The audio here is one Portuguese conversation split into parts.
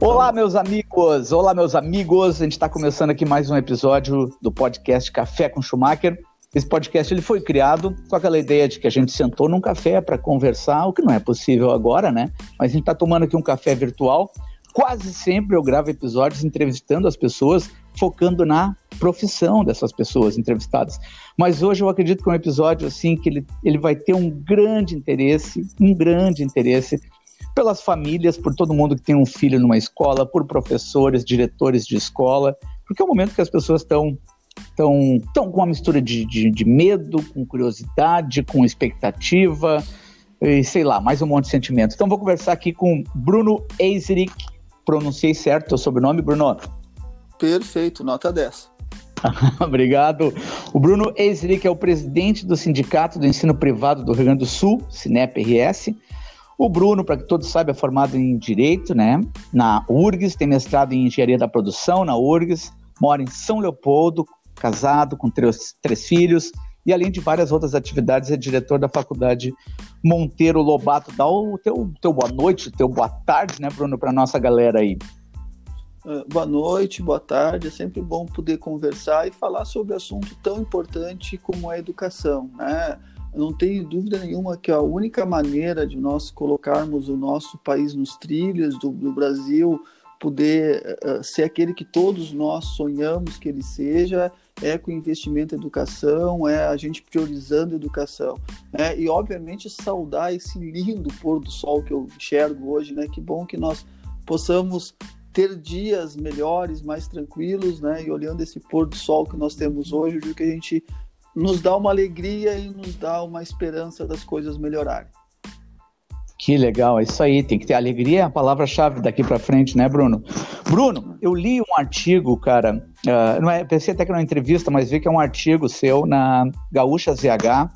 Olá, meus amigos! Olá, meus amigos! A gente está começando aqui mais um episódio do podcast Café com Schumacher. Esse podcast ele foi criado com aquela ideia de que a gente sentou num café para conversar, o que não é possível agora, né? Mas a gente está tomando aqui um café virtual. Quase sempre eu gravo episódios entrevistando as pessoas, focando na profissão dessas pessoas entrevistadas. Mas hoje eu acredito que é um episódio assim que ele, ele vai ter um grande interesse, um grande interesse pelas famílias, por todo mundo que tem um filho numa escola, por professores, diretores de escola, porque é o momento que as pessoas estão estão tão com uma mistura de, de, de, medo, com curiosidade, com expectativa, e sei lá, mais um monte de sentimento. Então vou conversar aqui com Bruno Eiserick, pronunciei certo o sobrenome, Bruno? Perfeito, nota 10. Obrigado. O Bruno Eiserick é o presidente do Sindicato do Ensino Privado do Rio Grande do Sul, SINEP-RS, o Bruno, para que todos saibam, é formado em Direito, né? Na URGS, tem mestrado em Engenharia da Produção na URGS, mora em São Leopoldo, casado, com três, três filhos, e além de várias outras atividades, é diretor da Faculdade Monteiro Lobato. Dá o teu, teu boa noite, teu boa tarde, né, Bruno, para nossa galera aí. Uh, boa noite, boa tarde. É sempre bom poder conversar e falar sobre assunto tão importante como a educação, né? Não tenho dúvida nenhuma que a única maneira de nós colocarmos o nosso país nos trilhos do, do Brasil poder uh, ser aquele que todos nós sonhamos que ele seja é com investimento em educação, é a gente priorizando a educação. Né? E, obviamente, saudar esse lindo pôr do sol que eu enxergo hoje. Né? Que bom que nós possamos ter dias melhores, mais tranquilos, né? E olhando esse pôr do sol que nós temos hoje, digo que a gente nos dá uma alegria e nos dá uma esperança das coisas melhorarem. Que legal, é isso aí, tem que ter alegria, é a palavra-chave daqui para frente, né, Bruno? Bruno, eu li um artigo, cara, uh, não é, pensei até que era uma entrevista, mas vi que é um artigo seu na Gaúcha ZH.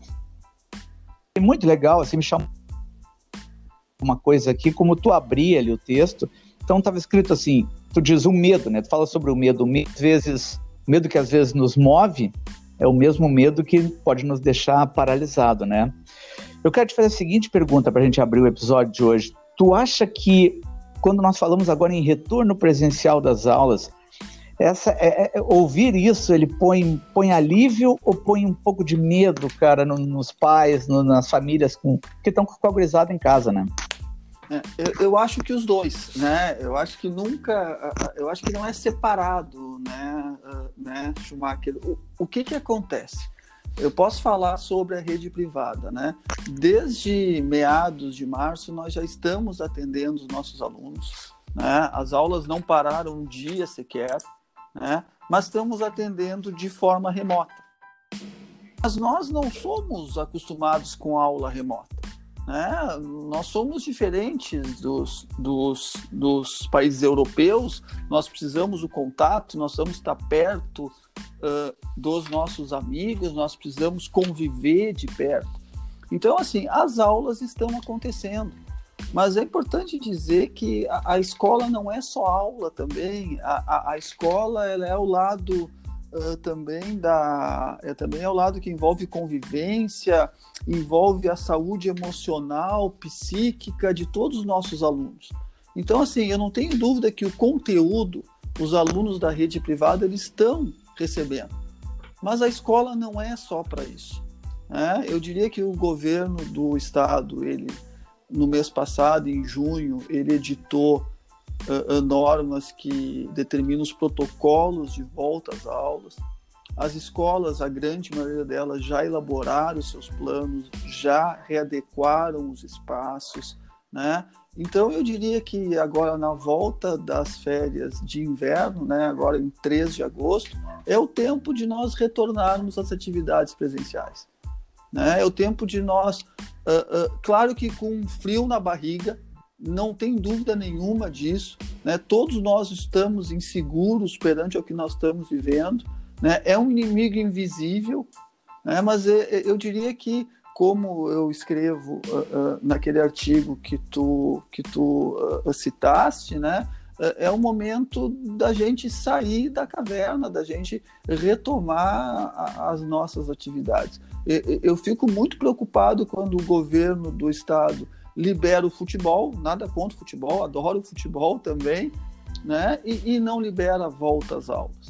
É muito legal, assim, me chamou uma coisa aqui, como tu abria ali o texto, então estava escrito assim, tu diz o medo, né? Tu fala sobre o medo, o medo, às vezes, medo que às vezes nos move, é o mesmo medo que pode nos deixar paralisado, né? Eu quero te fazer a seguinte pergunta para a gente abrir o episódio de hoje. Tu acha que quando nós falamos agora em retorno presencial das aulas, essa é, é, ouvir isso ele põe, põe alívio ou põe um pouco de medo, cara, no, nos pais, no, nas famílias com, que estão com a gurizada em casa, né? É, eu, eu, acho que os dois, né? Eu acho que nunca, eu acho que não é separado, né, né Schumacher? O, o que que acontece? Eu posso falar sobre a rede privada, né? Desde meados de março nós já estamos atendendo os nossos alunos, né? As aulas não pararam um dia sequer, né? Mas estamos atendendo de forma remota. Mas nós não somos acostumados com aula remota. Né? Nós somos diferentes dos, dos, dos países europeus, nós precisamos do contato, nós precisamos estar perto uh, dos nossos amigos, nós precisamos conviver de perto. Então, assim, as aulas estão acontecendo. Mas é importante dizer que a, a escola não é só aula também, a, a, a escola ela é o lado uh, também da é também ao lado que envolve convivência, envolve a saúde emocional, psíquica de todos os nossos alunos. Então, assim, eu não tenho dúvida que o conteúdo, os alunos da rede privada, eles estão recebendo. Mas a escola não é só para isso. Né? Eu diria que o governo do estado, ele, no mês passado, em junho, ele editou uh, normas que determinam os protocolos de volta às aulas. As escolas, a grande maioria delas, já elaboraram seus planos, já readequaram os espaços, né? Então eu diria que agora na volta das férias de inverno, né, agora em 3 de agosto, é o tempo de nós retornarmos às atividades presenciais. Né? É o tempo de nós, uh, uh, claro que com frio na barriga, não tem dúvida nenhuma disso. Né? Todos nós estamos inseguros perante o que nós estamos vivendo. Né? É um inimigo invisível, né? mas eu diria que, como eu escrevo uh, uh, naquele artigo que tu, que tu uh, citaste, né? é o momento da gente sair da caverna, da gente retomar as nossas atividades. Eu fico muito preocupado quando o governo do estado libera o futebol, nada contra o futebol, adoro o futebol também, né? E, e não libera volta às aulas.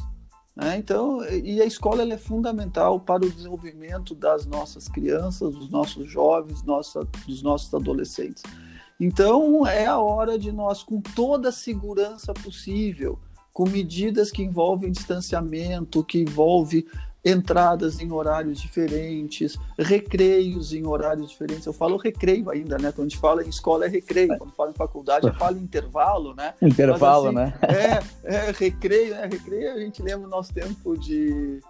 Né? Então, e a escola é fundamental para o desenvolvimento das nossas crianças, dos nossos jovens, nossa, dos nossos adolescentes. Então, é a hora de nós, com toda a segurança possível, com medidas que envolvem distanciamento, que envolve entradas em horários diferentes, recreios em horários diferentes. Eu falo recreio ainda, né? Quando a gente fala em escola é recreio, quando fala em faculdade eu falo intervalo, né? Intervalo, Mas, assim, né? É, é recreio, né? Recreio a gente lembra o nosso tempo de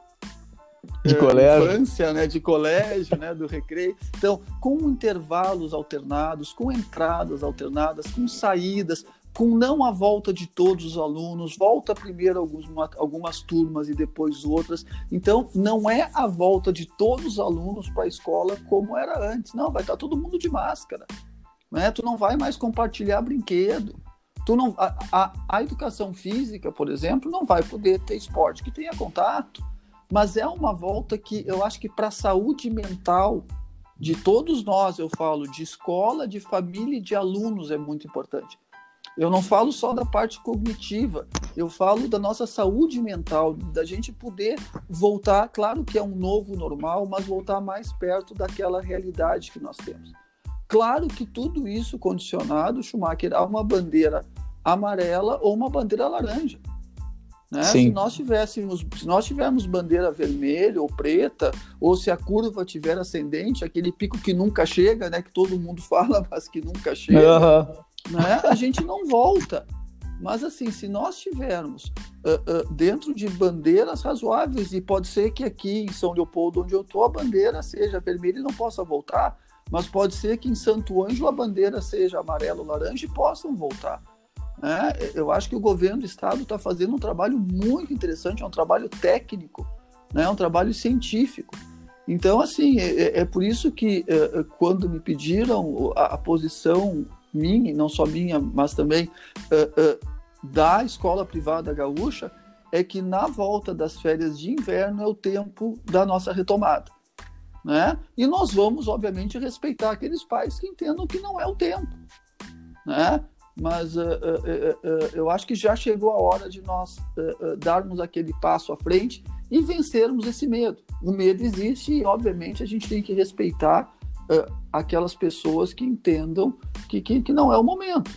de é, colégio. Infância, né, de colégio, né, do recreio. Então, com intervalos alternados, com entradas alternadas, com saídas, com não a volta de todos os alunos, volta primeiro alguns, algumas turmas e depois outras. Então, não é a volta de todos os alunos para a escola como era antes. Não, vai estar todo mundo de máscara. Né? Tu não vai mais compartilhar brinquedo. Tu não, a, a, a educação física, por exemplo, não vai poder ter esporte que tenha contato. Mas é uma volta que eu acho que para a saúde mental de todos nós, eu falo, de escola, de família e de alunos é muito importante. Eu não falo só da parte cognitiva, eu falo da nossa saúde mental, da gente poder voltar, claro que é um novo normal, mas voltar mais perto daquela realidade que nós temos. Claro que tudo isso condicionado, Schumacher, a uma bandeira amarela ou uma bandeira laranja. Né? Se nós tivéssemos, se nós tivermos bandeira vermelha ou preta, ou se a curva tiver ascendente, aquele pico que nunca chega, né, que todo mundo fala, mas que nunca chega, uhum né, a gente não volta. Mas assim, se nós tivermos uh, uh, dentro de bandeiras razoáveis, e pode ser que aqui em São Leopoldo, onde eu estou, a bandeira seja vermelha e não possa voltar, mas pode ser que em Santo Ângelo a bandeira seja amarelo, laranja e possam voltar. Né? Eu acho que o governo do estado está fazendo um trabalho muito interessante, é um trabalho técnico, né? é um trabalho científico. Então, assim, é, é, é por isso que é, quando me pediram a, a posição minha, não só minha, mas também uh, uh, da escola privada gaúcha, é que na volta das férias de inverno é o tempo da nossa retomada. Né? E nós vamos, obviamente, respeitar aqueles pais que entendam que não é o tempo. Né? Mas uh, eu acho que já chegou a hora de nós darmos aquele passo à frente e vencermos esse medo. O medo existe e, obviamente, a gente tem que respeitar uh, aquelas pessoas que entendam que, que, que não é o momento.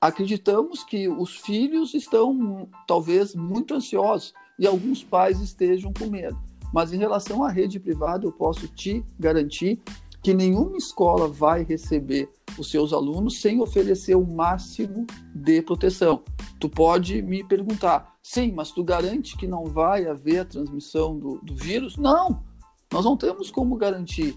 Acreditamos que os filhos estão talvez muito ansiosos e alguns pais estejam com medo. Mas em relação à rede privada, eu posso te garantir que nenhuma escola vai receber os seus alunos sem oferecer o máximo de proteção. Tu pode me perguntar, sim, mas tu garante que não vai haver a transmissão do, do vírus? Não, nós não temos como garantir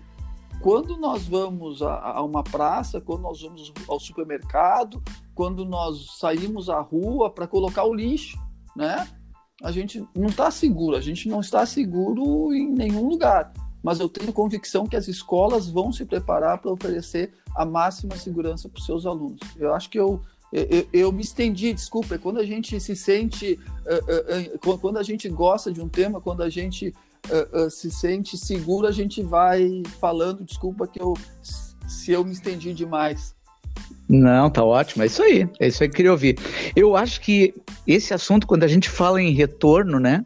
quando nós vamos a, a, uma praça, quando nós vamos ao supermercado, quando nós saímos à rua para colocar o lixo, né? A gente não está seguro, a gente não está seguro em nenhum lugar. Mas eu tenho convicção que as escolas vão se preparar para oferecer a máxima segurança para os seus alunos. Eu acho que eu, eu, eu, me estendi, desculpa, é quando a gente se sente, uh, uh, uh, quando a gente gosta de um tema, quando a gente uh, uh, se sente seguro, a gente vai falando. Desculpa que eu se eu me estendi demais. Não, tá ótimo, é isso aí, é isso aí que eu queria ouvir. Eu acho que esse assunto, quando a gente fala em retorno, né?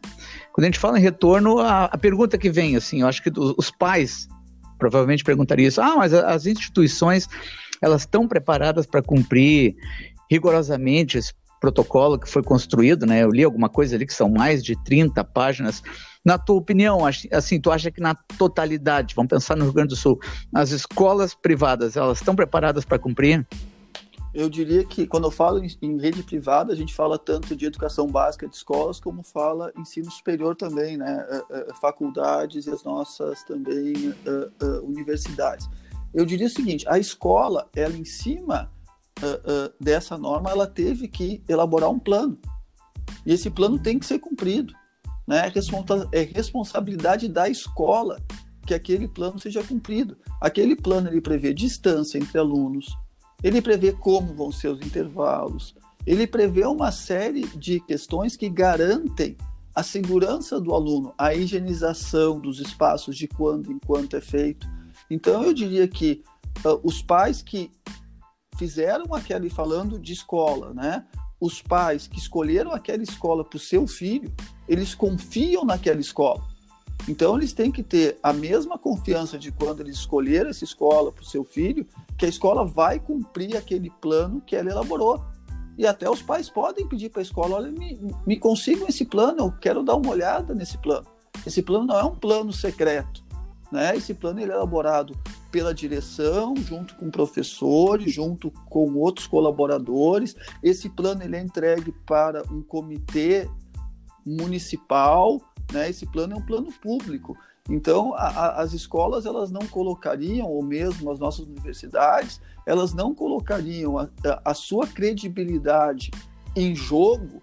Quando a gente fala em retorno, a, a pergunta que vem, assim, eu acho que os pais provavelmente perguntariam isso, ah, mas as instituições, elas estão preparadas para cumprir rigorosamente esse protocolo que foi construído, né? Eu li alguma coisa ali que são mais de 30 páginas na tua opinião, assim, tu acha que na totalidade, vamos pensar no Rio Grande do Sul, as escolas privadas, elas estão preparadas para cumprir? Eu diria que quando eu falo em, rede privada, a gente fala tanto de educação básica de escolas, como fala ensino superior também, né? Uh, uh, faculdades e as nossas também uh, universidades. Eu diria o seguinte: a escola, ela em cima dessa norma, ela teve que elaborar um plano. E esse plano tem que ser cumprido né? É responsabilidade da escola que aquele plano seja cumprido. Aquele plano ele prevê distância entre alunos, ele prevê como vão ser os intervalos, ele prevê uma série de questões que garantem a segurança do aluno, a higienização dos espaços de quando em quanto é feito. Então eu diria que uh, os pais que fizeram aquele falando de escola, né? os pais que escolheram aquela escola para o seu filho, eles confiam naquela escola. Então, eles têm que ter a mesma confiança de quando eles escolheram essa escola para o seu filho, que a escola vai cumprir aquele plano que ela elaborou. E até os pais podem pedir para a escola: olha, me, me consigam esse plano, eu quero dar uma olhada nesse plano. Esse plano não é um plano secreto. Né? Esse plano ele é elaborado pela direção, junto com professores, junto com outros colaboradores. Esse plano ele é entregue para um comitê municipal, né? Esse plano é um plano público. Então, a, a, as escolas elas não colocariam, ou mesmo as nossas universidades, elas não colocariam a, a sua credibilidade em jogo,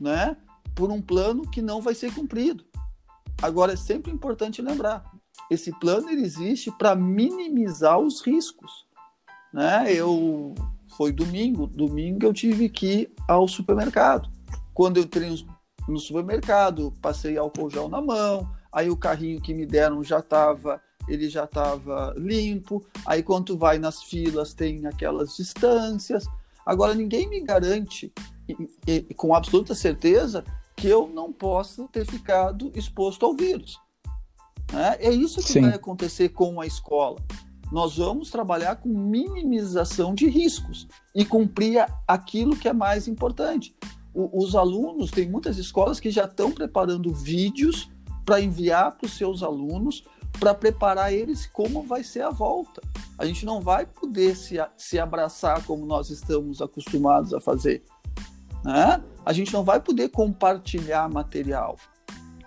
né? Por um plano que não vai ser cumprido. Agora, é sempre importante lembrar: esse plano ele existe para minimizar os riscos. Né? Eu foi domingo, domingo eu tive que ir ao supermercado. Quando eu entrei no supermercado, passei álcool gel na mão, aí o carrinho que me deram já estava ele já estava limpo. Aí quando tu vai nas filas tem aquelas distâncias. Agora ninguém me garante e, e, com absoluta certeza que eu não possa ter ficado exposto ao vírus. Né? É isso que Sim. vai acontecer com a escola. Nós vamos trabalhar com minimização de riscos e cumprir aquilo que é mais importante. O, os alunos, tem muitas escolas que já estão preparando vídeos para enviar para os seus alunos, para preparar eles como vai ser a volta. A gente não vai poder se, se abraçar como nós estamos acostumados a fazer. Né? A gente não vai poder compartilhar material.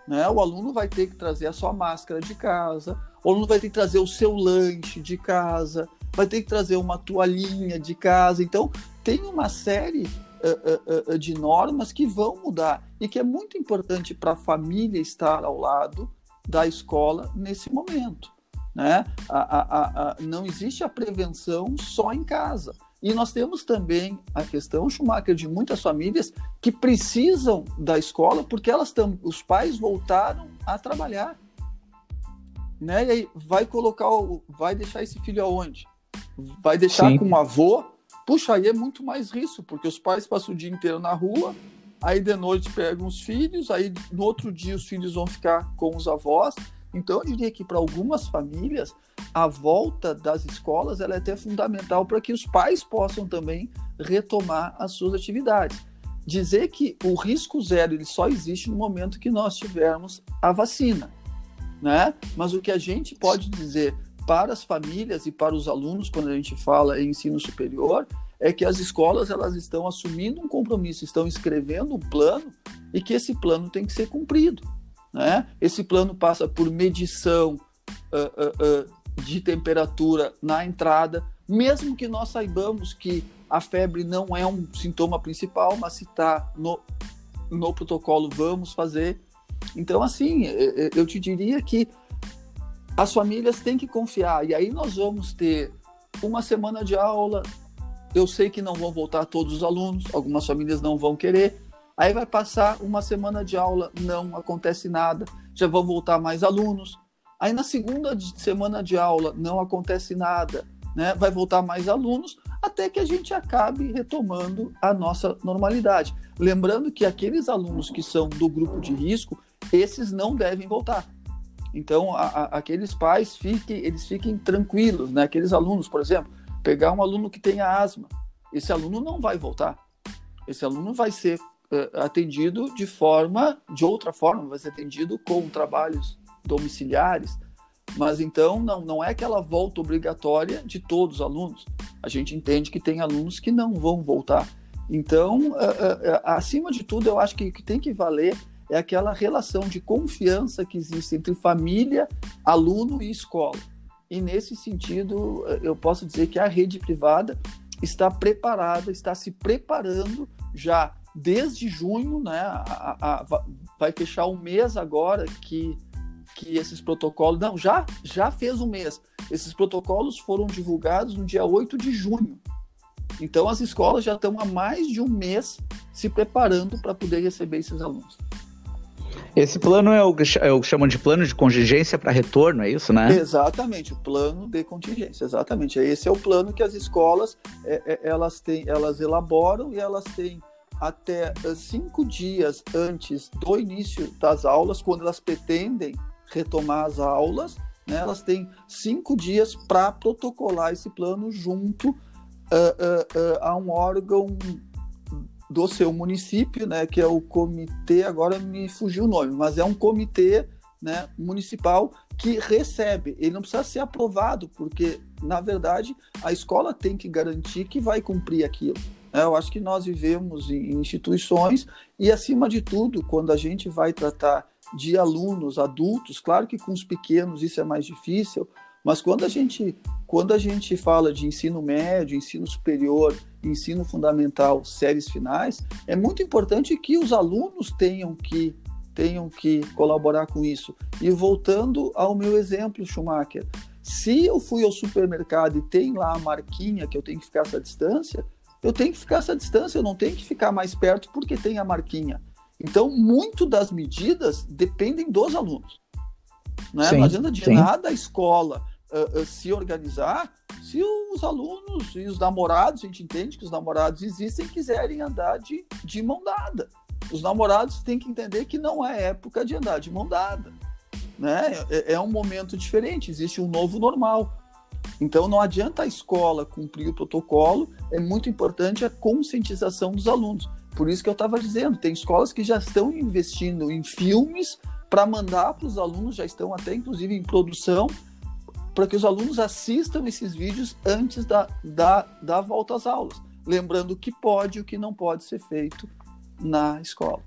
Né? O aluno vai ter que trazer a sua máscara de casa, o aluno vai ter que trazer o seu lanche de casa, vai ter que trazer uma toalhinha de casa. Então, tem uma série uh, uh, uh, de normas que vão mudar e que é muito importante para a família estar ao lado da escola nesse momento. Né? A, a, a, não existe a prevenção só em casa. E nós temos também a questão, Schumacher, de muitas famílias que precisam da escola porque elas tam, os pais voltaram a trabalhar. Né? E aí vai colocar, o, vai deixar esse filho aonde? Vai deixar Sim. com o avô? Puxa, aí é muito mais risco, porque os pais passam o dia inteiro na rua, aí de noite pegam os filhos, aí no outro dia os filhos vão ficar com os avós. Então eu diria que para algumas famílias a volta das escolas ela é até fundamental para que os pais possam também retomar as suas atividades. Dizer que o risco zero ele só existe no momento que nós tivermos a vacina, né? Mas o que a gente pode dizer para as famílias e para os alunos quando a gente fala em ensino superior é que as escolas elas estão assumindo um compromisso, estão escrevendo um plano e que esse plano tem que ser cumprido. Né? Esse plano passa por medição uh, uh, uh, de temperatura na entrada, mesmo que nós saibamos que a febre não é um sintoma principal, mas se está no, no protocolo, vamos fazer. Então, assim, eu te diria que as famílias têm que confiar, e aí nós vamos ter uma semana de aula. Eu sei que não vão voltar todos os alunos, algumas famílias não vão querer. Aí vai passar uma semana de aula, não acontece nada, já vão voltar mais alunos. Aí na segunda semana de aula não acontece nada, né? Vai voltar mais alunos até que a gente acabe retomando a nossa normalidade. Lembrando que aqueles alunos que são do grupo de risco, esses não devem voltar. Então, a, a, aqueles pais fiquem, eles fiquem tranquilos, né? Aqueles alunos, por exemplo, pegar um aluno que tenha asma, esse aluno não vai voltar. Esse aluno vai ser atendido de forma, de outra forma, vai ser atendido com trabalhos domiciliares, mas então não, não é aquela volta obrigatória de todos os alunos. A gente entende que tem alunos que não vão voltar. Então, uh, uh, acima de tudo, eu acho que o que tem que valer é aquela relação de confiança que existe entre família, aluno e escola. E nesse sentido, eu posso dizer que a rede privada está preparada, está se preparando já desde junho, né? A, a, a, vai fechar um mês agora que que esses protocolos. Não, já, já fez um mês. Esses protocolos foram divulgados no dia 8 de junho. Então, as escolas já estão há mais de um mês se preparando para poder receber esses alunos. Esse plano é o, é o que chamam de plano de contingência para retorno, é isso, né? Exatamente, o plano de contingência, exatamente. Esse é o plano que as escolas é, é, elas têm, elas elaboram e elas têm até uh, cinco dias antes do início das aulas, quando elas pretendem retomar as aulas, né, elas têm cinco dias para protocolar esse plano junto uh, a um órgão do seu município, né, que é o comitê, agora me fugiu o nome, mas é um comitê né, municipal que recebe. Ele não precisa ser aprovado, porque, na verdade, a escola tem que garantir que vai cumprir aquilo. É, eu acho que nós vivemos em instituições e, acima de tudo, quando a gente vai tratar de alunos adultos, claro que com os pequenos isso é mais difícil, mas quando a gente, quando a gente fala de ensino médio, ensino superior, ensino fundamental, séries finais, é muito importante que os alunos tenham que tenham que colaborar com isso. E voltando ao meu exemplo, Schumacher, se eu fui ao supermercado e tem lá a marquinha que eu tenho que ficar essa distância, eu tenho que ficar essa distância, eu não tenho que ficar mais perto porque tem a marquinha. Então, muito das medidas dependem dos alunos. Né? Sim, não adianta de sim. nada a escola uh, uh, se organizar se os alunos e os namorados, a gente entende que os namorados existem, quiserem andar de, de mão dada os namorados têm que entender que não é época de andar de mão dada. Né? É, é um momento diferente, existe um novo normal. Então não adianta a escola cumprir o protocolo, é muito importante a conscientização dos alunos. Por isso que eu estava dizendo, tem escolas que já estão investindo em filmes para mandar para os alunos, já estão até inclusive em produção, para que os alunos assistam esses vídeos antes da, da, da volta às aulas. Lembrando o que pode e o que não pode ser feito na escola.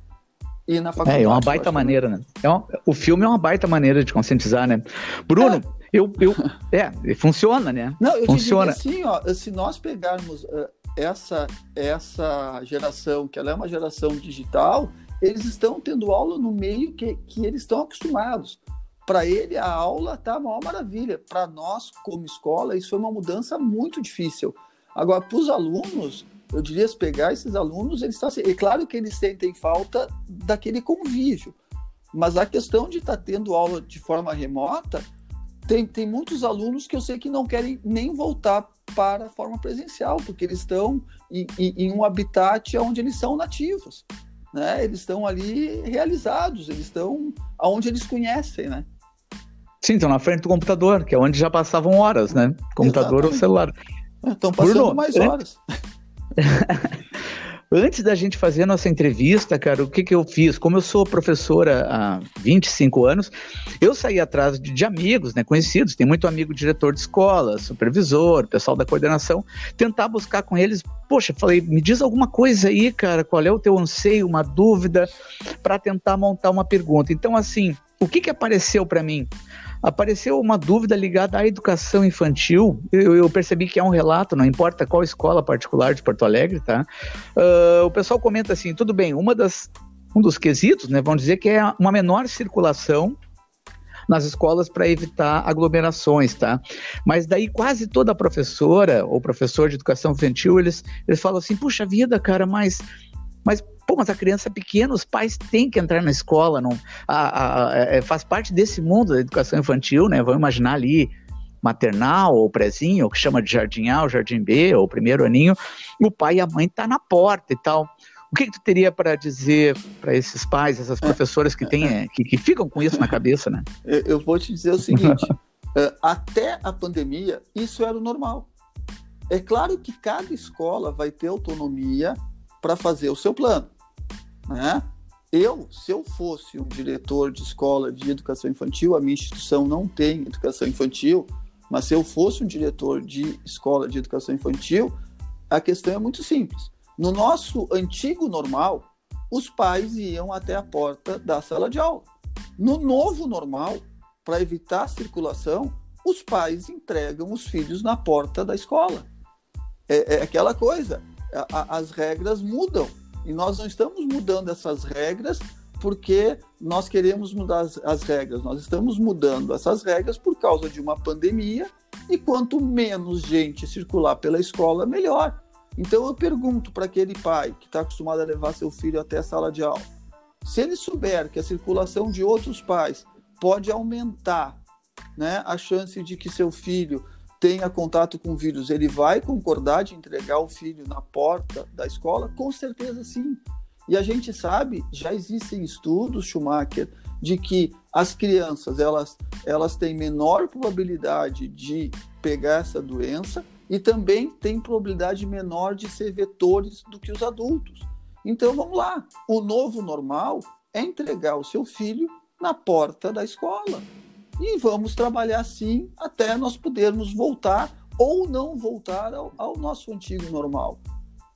E na faculdade. É, é uma baita maneira, né? É o filme é uma baita maneira de conscientizar, né? Bruno, é. Eu, eu. É, funciona, né? Não, eu funciona. assim, ó, se nós pegarmos uh, essa, essa geração, que ela é uma geração digital, eles estão tendo aula no meio que, que eles estão acostumados. Para ele, a aula tá uma maravilha. Para nós, como escola, isso foi uma mudança muito difícil. Agora, para os alunos, eu diria pegar esses alunos, eles estão. É claro que eles sentem falta daquele convívio, mas a questão de estar tá tendo aula de forma remota, tem, tem muitos alunos que eu sei que não querem nem voltar para a forma presencial, porque eles estão em, em, em um habitat onde eles são nativos. Né? Eles estão ali realizados, eles estão aonde eles conhecem, né? Sim, estão na frente do computador, que é onde já passavam horas, né? Computador Exatamente. ou celular. Estão passando Bruno, mais horas. Antes da gente fazer a nossa entrevista, cara, o que, que eu fiz? Como eu sou professora há 25 anos, eu saí atrás de, de amigos, né, conhecidos, tem muito amigo diretor de escola, supervisor, pessoal da coordenação, tentar buscar com eles, poxa, falei, me diz alguma coisa aí, cara, qual é o teu anseio, uma dúvida, para tentar montar uma pergunta. Então, assim, o que, que apareceu para mim? Apareceu uma dúvida ligada à educação infantil. Eu, eu, percebi que é um relato, não importa qual escola particular de Porto Alegre, tá? Uh, o pessoal comenta assim: tudo bem, uma das, um dos quesitos, né, vamos dizer que é uma menor circulação nas escolas para evitar aglomerações, tá? Mas daí quase toda professora ou professor de educação infantil, eles, eles falam assim, puxa vida, cara, mas, mas Pô, mas a criança é pequena, os pais têm que entrar na escola, não, a, a, a, é, faz parte desse mundo da educação infantil, né? Vamos imaginar ali maternal ou prezinho, ou que chama de jardim A ou jardim B, ou primeiro aninho, o pai e a mãe tá na porta e tal. O que, que tu teria para dizer para esses pais, essas professoras que têm, é, que, que ficam com isso na cabeça, né? Eu vou te dizer o seguinte: é, até a pandemia, isso era o normal. É claro que cada escola vai ter autonomia para fazer o seu plano. Né? Eu, se eu fosse um diretor de escola de educação infantil, a minha instituição não tem educação infantil, mas se eu fosse um diretor de escola de educação infantil, a questão é muito simples. No nosso antigo normal, os pais iam até a porta da sala de aula. No novo normal, para evitar a circulação, os pais entregam os filhos na porta da escola. É, é aquela coisa, a, as regras mudam. E nós não estamos mudando essas regras porque nós queremos mudar as, as, regras. Nós estamos mudando essas regras por causa de uma pandemia e quanto menos gente circular pela escola, melhor. Então eu pergunto para aquele pai que está acostumado a levar seu filho até a sala de aula, se ele souber que a circulação de outros pais pode aumentar né, a chance de que seu filho tenha contato com vírus, ele vai concordar de entregar o filho na porta da escola? Com certeza sim. E a gente sabe, já existem estudos, Schumacher, de que as crianças elas, elas têm menor probabilidade de pegar essa doença e também têm probabilidade menor de ser vetores do que os adultos. Então vamos lá, o novo normal é entregar o seu filho na porta da escola. E vamos trabalhar assim até nós podermos voltar ou não voltar ao, ao nosso antigo normal.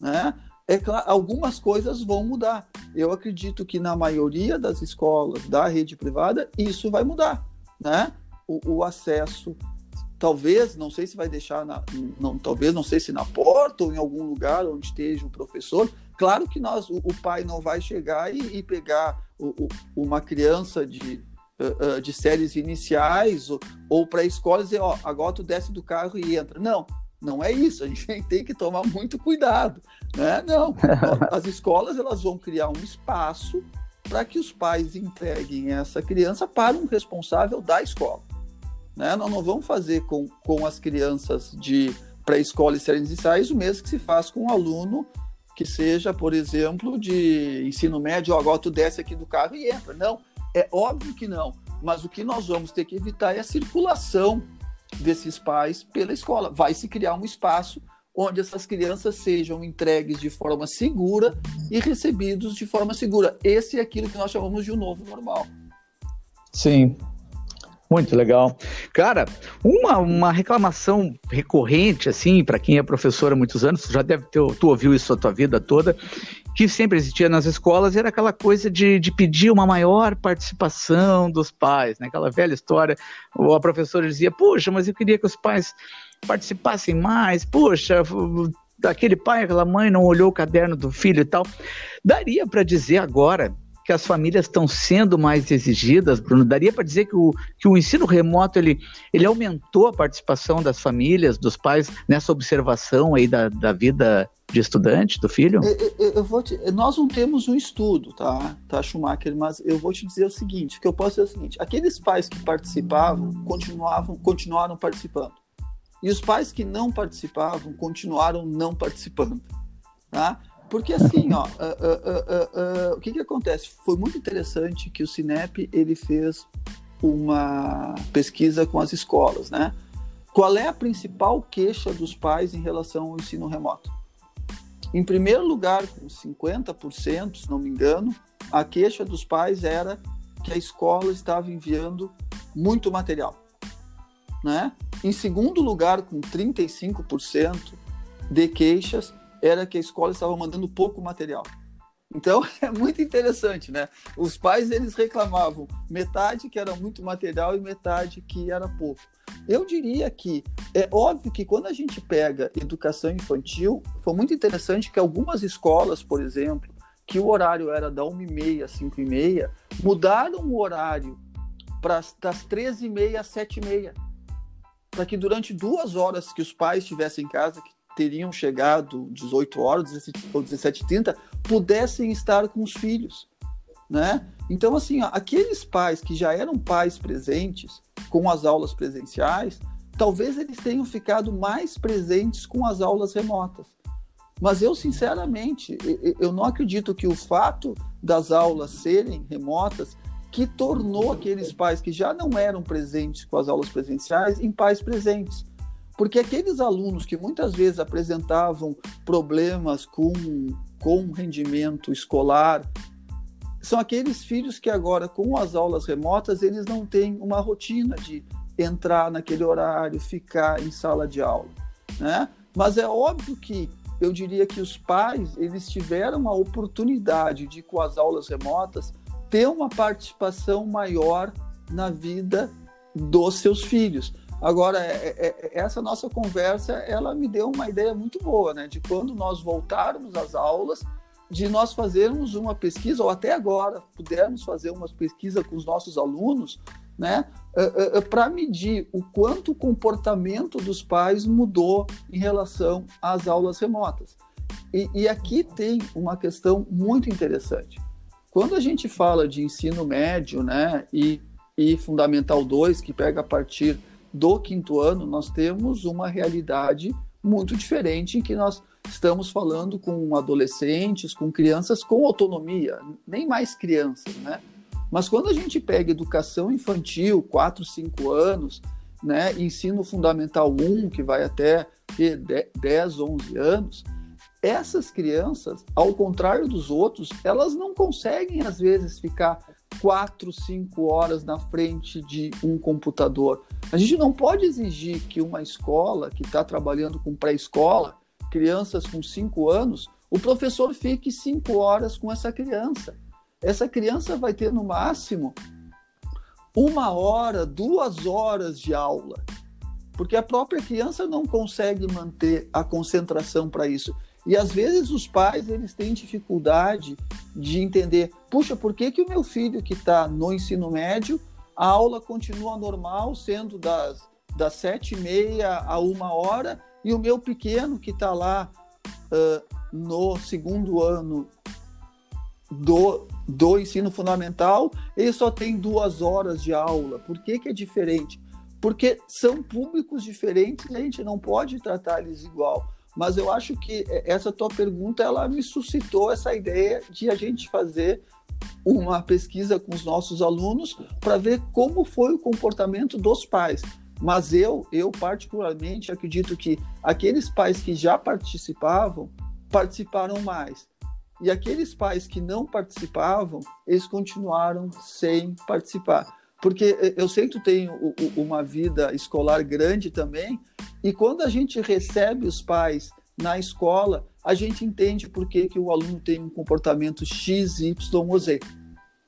Né? É claro, algumas coisas vão mudar. Eu acredito que na maioria das escolas da rede privada isso vai mudar, né? O, o acesso, talvez, não sei se vai deixar na, não, talvez não sei se na porta ou em algum lugar onde esteja o professor. Claro que nós, o, o pai não vai chegar e, e pegar o, uma criança de de séries iniciais ou, ou para escola dizer, ó, agora tu desce do carro e entra. Não, não é isso. A gente tem que tomar muito cuidado, né? Não, as escolas elas vão criar um espaço para que os pais entreguem essa criança para um responsável da escola. Né? Nós não vamos fazer com, com as crianças de pré-escola e séries iniciais o mesmo que se faz com um aluno que seja, por exemplo, de ensino médio, ó, agora tu desce aqui do carro e entra. Não, é óbvio que não. Mas o que nós vamos ter que evitar é a circulação desses pais pela escola. Vai se criar um espaço onde essas crianças sejam entregues de forma segura e recebidos de forma segura. Esse é aquilo que nós chamamos de um novo normal. Sim, muito legal. Cara, uma, uma reclamação recorrente, assim, para quem é professor há muitos anos, já deve ter, tu ouviu isso a tua vida toda, que sempre existia nas escolas era aquela coisa de, de pedir uma maior participação dos pais, né? Aquela velha história, a professora dizia, puxa, mas eu queria que os pais participassem mais, puxa, aquele pai, aquela mãe não olhou o caderno do filho e tal. Daria para dizer agora que as famílias estão sendo mais exigidas, Bruno? Daria para dizer que o, que o ensino remoto ele, ele aumentou a participação das famílias, dos pais nessa observação aí da, da vida de estudante do filho? Eu, eu, eu vou te, nós não temos um estudo, tá, tá, Schumacher, mas eu vou te dizer o seguinte, que eu posso dizer o seguinte, aqueles pais que participavam continuavam, continuaram participando. E os pais que não participavam continuaram não participando, tá? Porque assim, ó, uh, uh, uh, o que que acontece? Foi muito interessante que o Cinep ele fez uma pesquisa com as escolas, né? Qual é a principal queixa dos pais em relação ao ensino remoto? Em primeiro lugar, com 50%, se não me engano, a queixa dos pais era que a escola estava enviando muito material. Né? Em segundo lugar, com 35% de queixas, era que a escola estava mandando pouco material. Então é muito interessante, né? Os pais eles reclamavam metade que era muito material e metade que era pouco. Eu diria que é óbvio que quando a gente pega educação infantil, foi muito interessante que algumas escolas, por exemplo, que o horário era da 1h30 às 5h30, mudaram o horário para das 13h30 às 7h30. Para que durante duas horas que os pais estivessem em casa, que teriam chegado 18 horas ou 17h30, pudessem estar com os filhos. Né? Então, assim, ó, aqueles pais que já eram pais presentes com as aulas presenciais, talvez eles tenham ficado mais presentes com as aulas remotas. Mas eu, sinceramente, eu não acredito que o fato das aulas serem remotas que tornou aqueles pais que já não eram presentes com as aulas presenciais em pais presentes. Porque aqueles alunos que muitas vezes apresentavam problemas com, com rendimento escolar, são aqueles filhos que agora, com as aulas remotas, eles não têm uma rotina de entrar naquele horário, ficar em sala de aula, né? Mas é óbvio que eu diria que os pais, eles tiveram a oportunidade de, com as aulas remotas, ter uma participação maior na vida dos seus filhos. Agora, é, é, é essa nossa conversa, ela me deu uma ideia muito boa, né? De quando nós voltarmos às aulas, de nós fazermos uma pesquisa, ou até agora pudermos fazer uma pesquisa com os nossos alunos, né, uh, uh, uh, para medir o quanto o comportamento dos pais mudou em relação às aulas remotas. E, e aqui tem uma questão muito interessante. Quando a gente fala de ensino médio né, e, e Fundamental 2, que pega a partir do quinto ano, nós temos uma realidade muito diferente em que nós estamos falando com adolescentes, com crianças com autonomia, nem mais crianças, né? Mas quando a gente pega educação infantil, 4, 5 anos, né, ensino fundamental 1, que vai até 10, 11 anos, essas crianças, ao contrário dos outros, elas não conseguem, às vezes, ficar quatro, cinco horas na frente de um computador. A gente não pode exigir que uma escola que está trabalhando com pré-escola, crianças com cinco anos, o professor fique cinco horas com essa criança. Essa criança vai ter no máximo uma hora, duas horas de aula, porque a própria criança não consegue manter a concentração para isso. E às vezes os pais eles têm dificuldade de entender, puxa, por que, que o meu filho que está no ensino médio, a aula continua normal, sendo das, das sete e meia a uma hora, e o meu pequeno que está lá uh, no segundo ano do, do ensino fundamental, ele só tem duas horas de aula. Por que, que é diferente? Porque são públicos diferentes e a gente não pode tratar eles igual mas eu acho que essa tua pergunta ela me suscitou essa ideia de a gente fazer uma pesquisa com os nossos alunos para ver como foi o comportamento dos pais. Mas eu, eu particularmente acredito que aqueles pais que já participavam participaram mais. E aqueles pais que não participavam, eles continuaram sem participar. Porque eu sei que tu tem uma vida escolar grande também, e quando a gente recebe os pais na escola, a gente entende por que, que o aluno tem um comportamento X, Y ou Z.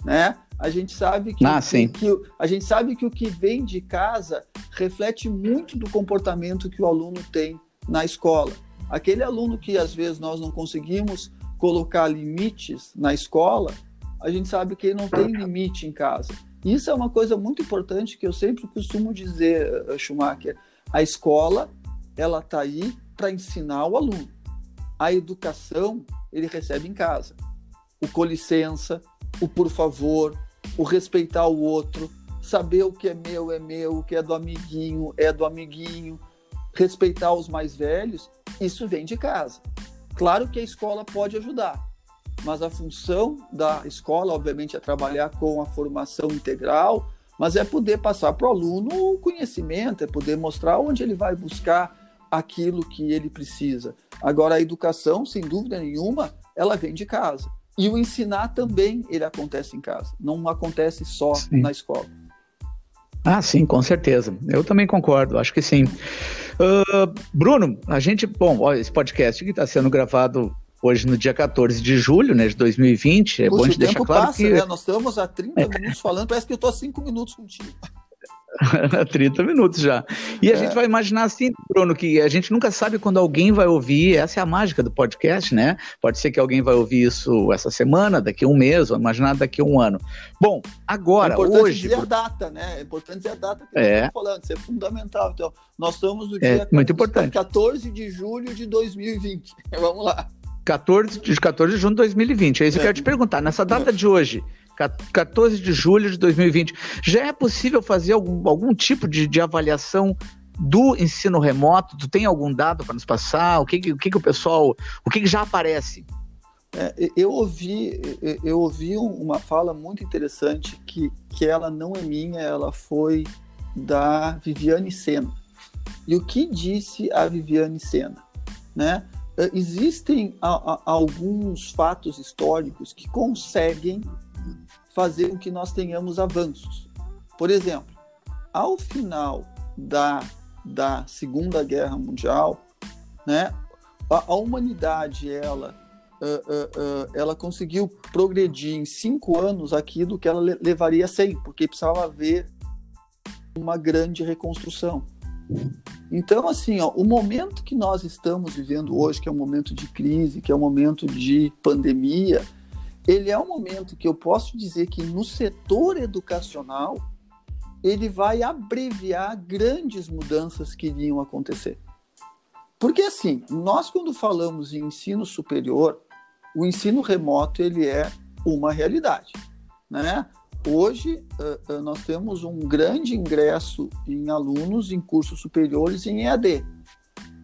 Né? A gente sabe que, ah, que, que, a gente sabe que o que vem de casa reflete muito do comportamento que o aluno tem na escola. Aquele aluno que às vezes nós não conseguimos colocar limites na escola, a gente sabe que ele não tem limite em casa. Isso é uma coisa muito importante que eu sempre costumo dizer, eh, Schumacher a escola, ela está aí para ensinar o aluno. A educação, ele recebe em casa. O com licença, o por favor, o respeitar o outro, saber o que é meu é meu, o que é do amiguinho é do amiguinho, respeitar os mais velhos, isso vem de casa. Claro que a escola pode ajudar, mas a função da escola, obviamente, é trabalhar com a formação integral, mas é poder passar para o aluno o conhecimento, é poder mostrar onde ele vai buscar aquilo que ele precisa. Agora, a educação, sem dúvida nenhuma, ela vem de casa. E o ensinar também ele acontece em casa, não acontece só sim. na escola. Ah, sim, com certeza. Eu também concordo, acho que sim. Uh, Bruno, a gente, bom, esse podcast que está sendo gravado hoje no dia 14 de julho né, de 2020. É Puxa, bom de deixar claro passa, que. Né? Nós estamos há 30 minutos falando, parece que eu estou há 5 minutos contigo. 30 minutos já. E a é. gente vai imaginar assim, Bruno, que a gente nunca sabe quando alguém vai ouvir, essa é a mágica do podcast, né? Pode ser que alguém vai ouvir isso essa semana, daqui a um mês, ou imaginar daqui a um ano. Bom, agora, é importante hoje... dizer a data, né? É importante dizer a data que é. falando, isso é fundamental. Então, nós estamos no é, dia muito importante. 14 de julho de 2020. Vamos lá. 14 de, 14 de junho de 2020. É isso que eu quero te perguntar. Nessa data de hoje, 14 de julho de 2020, já é possível fazer algum, algum tipo de, de avaliação do ensino remoto? Tu tem algum dado para nos passar? O que, o que, que o pessoal. O que, que já aparece? É, eu ouvi eu ouvi uma fala muito interessante que, que ela não é minha, ela foi da Viviane Sena. E o que disse a Viviane Sena? Né? Eh, existem a, a, alguns fatos históricos que conseguem fazer com que nós tenhamos avanços. Por exemplo, ao final da, da Segunda Guerra Mundial, né, a, a humanidade ela, uh, uh, uh, ela conseguiu progredir em cinco anos aquilo que ela levaria cem, porque precisava haver uma grande reconstrução. Então, assim, ó, o momento que nós estamos vivendo hoje, que é um momento de crise, que é um momento de pandemia, ele é um momento que eu posso dizer que no setor educacional ele vai abreviar grandes mudanças que iriam acontecer. Porque assim, nós quando falamos em ensino superior, o ensino remoto ele é uma realidade, né? Hoje uh, nós temos um grande ingresso em alunos em cursos superiores em EAD.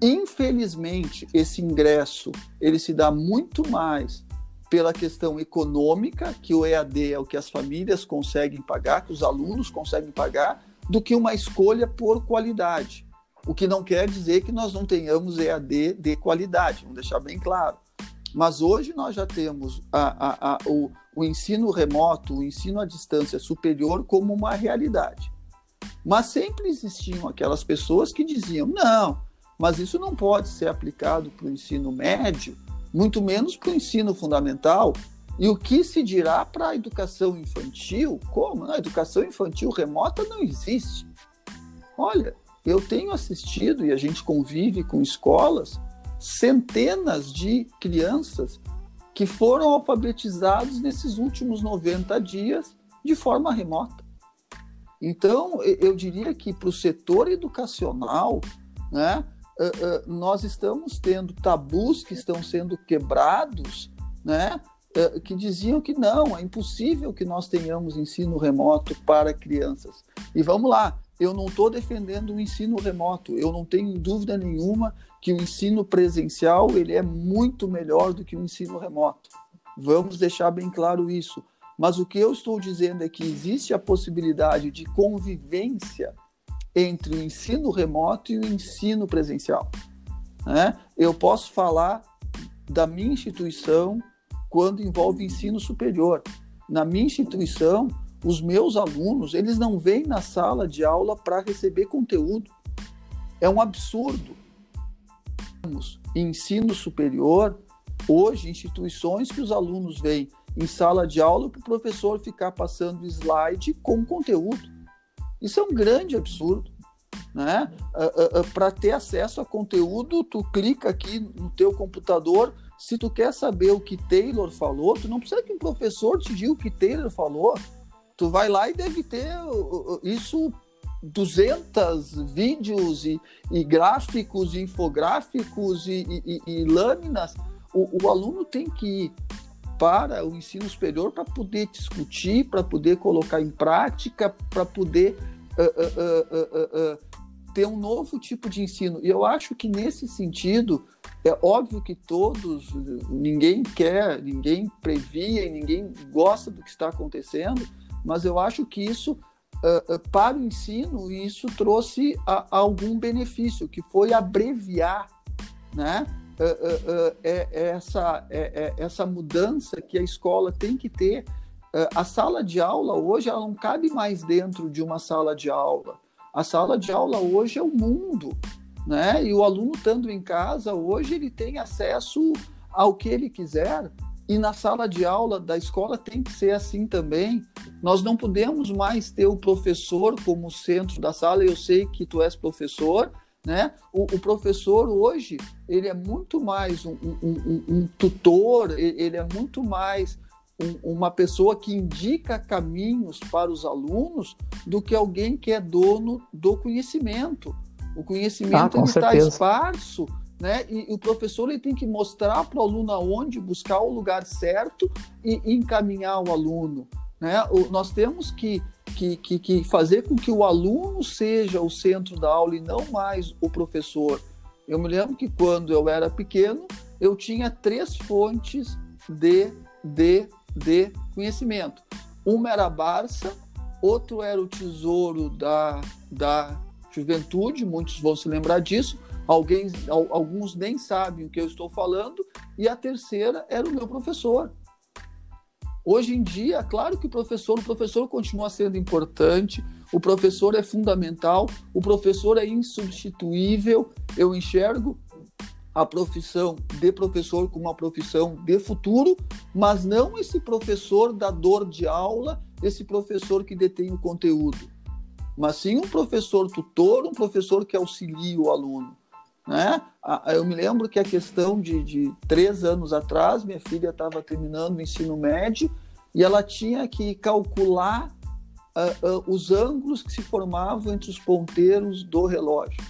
Infelizmente, esse ingresso ele se dá muito mais pela questão econômica, que o EAD é o que as famílias conseguem pagar, que os alunos conseguem pagar, do que uma escolha por qualidade. O que não quer dizer que nós não tenhamos EAD de qualidade, vamos deixar bem claro. Mas hoje nós já temos a, a, a, o, o ensino remoto, o ensino à distância superior como uma realidade. Mas sempre existiam aquelas pessoas que diziam: não, mas isso não pode ser aplicado para o ensino médio, muito menos para o ensino fundamental. E o que se dirá para a educação infantil? Como? A educação infantil remota não existe. Olha, eu tenho assistido e a gente convive com escolas centenas de crianças que foram alfabetizados nesses últimos 90 dias de forma remota. Então, eu diria que para o setor educacional, né, nós estamos tendo tabus que estão sendo quebrados, né, que diziam que não, é impossível que nós tenhamos ensino remoto para crianças. E vamos lá, eu não estou defendendo o ensino remoto, eu não tenho dúvida nenhuma que o ensino presencial ele é muito melhor do que o ensino remoto. Vamos deixar bem claro isso. Mas o que eu estou dizendo é que existe a possibilidade de convivência entre o ensino remoto e o ensino presencial. Né? Eu posso falar da minha instituição quando envolve ensino superior. Na minha instituição, os meus alunos, eles não vêm na sala de aula para receber conteúdo. É um absurdo. Ensino superior, hoje, instituições que os alunos vêm em sala de aula para o professor ficar passando slide com conteúdo. Isso é um grande absurdo. Né? Uh, uh, uh, para ter acesso a conteúdo, tu clica aqui no teu computador. Se tu quer saber o que Taylor falou, tu não precisa que um professor te diga o que Taylor falou tu vai lá e deve ter isso 200 vídeos e, e gráficos, infográficos e, e, e lâminas. O, o, aluno tem que ir para o ensino superior para poder discutir, para poder colocar em prática, para poder uh, uh, uh, ter um novo tipo de ensino. E eu acho que nesse sentido, é óbvio que todos, ninguém quer, ninguém previa ninguém gosta do que está acontecendo, mas eu acho que isso, uh, uh, para o ensino, isso trouxe algum benefício, que foi abreviar né? Uh, é, é, essa, é, essa mudança que a escola tem que ter. a sala de aula hoje ela não cabe mais dentro de uma sala de aula. A sala de aula hoje é o mundo, né? E o aluno estando em casa hoje ele tem acesso ao que ele quiser. E na sala de aula da escola tem que ser assim também. Nós não podemos mais ter o professor como centro da sala. Eu sei que tu és professor, né? O, o professor hoje ele é muito mais um, um, um, um tutor, ele é muito mais uma pessoa que indica caminhos para os alunos do que alguém que é dono do conhecimento. O conhecimento ah, está esparso né? E, e, o professor ele tem que mostrar para o aluno aonde buscar o lugar certo e, encaminhar o aluno. Né? O, nós temos que, que, que, que, fazer com que o aluno seja o centro da aula e não mais o professor. Eu me lembro que quando eu era pequeno, eu tinha três fontes de, de, de conhecimento. Uma era a Barça, outro era o Tesouro da, da Juventude, muitos vão se lembrar disso, Alguém, alguns nem sabem o que eu estou falando, e a terceira era o meu professor. Hoje em dia, claro que o professor, o professor continua sendo importante, o professor é fundamental, o professor é insubstituível. Eu enxergo a profissão de professor como uma profissão de futuro, mas não esse professor da dor de aula, esse professor que detém o conteúdo, mas sim um professor tutor, um professor que auxilia o aluno. Né? Eu me lembro que a questão de, de três anos atrás, minha filha estava terminando o ensino médio e ela tinha que calcular uh, uh, os ângulos que se formavam entre os ponteiros do relógio.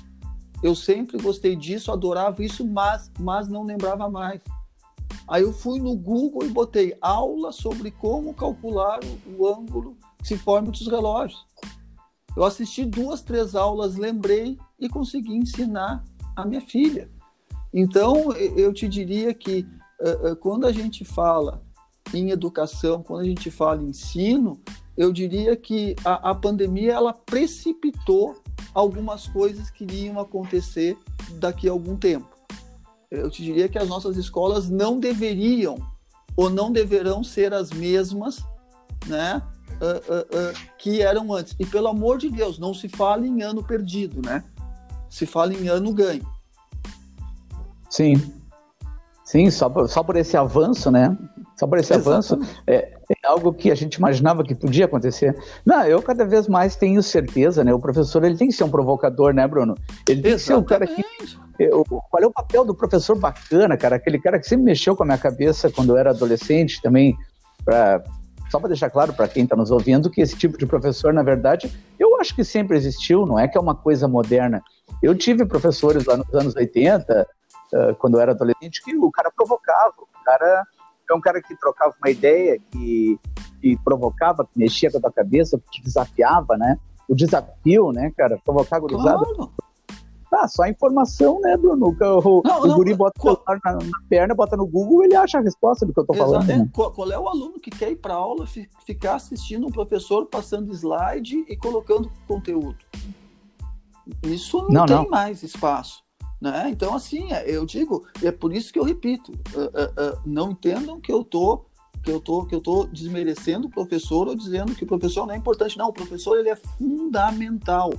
Eu sempre gostei disso, adorava isso, mas, mas não lembrava mais. Aí eu fui no Google e botei aula sobre como calcular o, o ângulo se forme outros relógios. Eu assisti duas, três aulas, lembrei e consegui ensinar a minha filha. Então, eu te diria que uh, uh, quando a gente fala em educação, quando a gente fala em ensino, eu diria que a, a pandemia ela precipitou algumas coisas que iriam acontecer daqui a algum tempo. Eu te diria que as nossas escolas não deveriam ou não deverão ser as mesmas, né, uh, uh, uh, que eram antes. E pelo amor de Deus, não se fala em ano perdido, né? Se fala em ano ganho. Sim. Sim, só por, só por esse avanço, né? Só por esse Exatamente. avanço, é, é, algo que a gente imaginava que podia acontecer. Não, eu cada vez mais tenho certeza, né? O professor ele tem que ser um provocador, né, Bruno? Ele tem Exatamente. que ser um cara que. Eu, qual é o papel do professor bacana, cara? Aquele cara que sempre mexeu com a minha cabeça quando eu era adolescente também, pra, só para deixar claro para quem está nos ouvindo que esse tipo de professor, na verdade, eu acho que sempre existiu, não é que é uma coisa moderna. Eu tive professores lá nos anos 80, uh, quando eu era adolescente, que o cara provocava, o cara é um cara que trocava uma ideia, que, que provocava, que mexia com a tua cabeça, que desafiava, né? O desafio, né, cara? Provocar a gurizada. Claro. Ah, só a informação, né, Bruno? O, o, não, o não, guri bota qual... o na, na, perna, bota no Google, ele acha a resposta do que eu tô falando. É, qual, qual, é o aluno que quer ir para aula, ficar assistindo um professor passando slide e colocando conteúdo? Isso não, não tem não. mais espaço. Né? Então, assim, é, eu digo, é por isso que eu repito, uh, uh, uh, não entendam que eu tô que eu tô que eu tô desmerecendo o professor ou dizendo que o professor não é importante. Não, o professor ele é fundamental.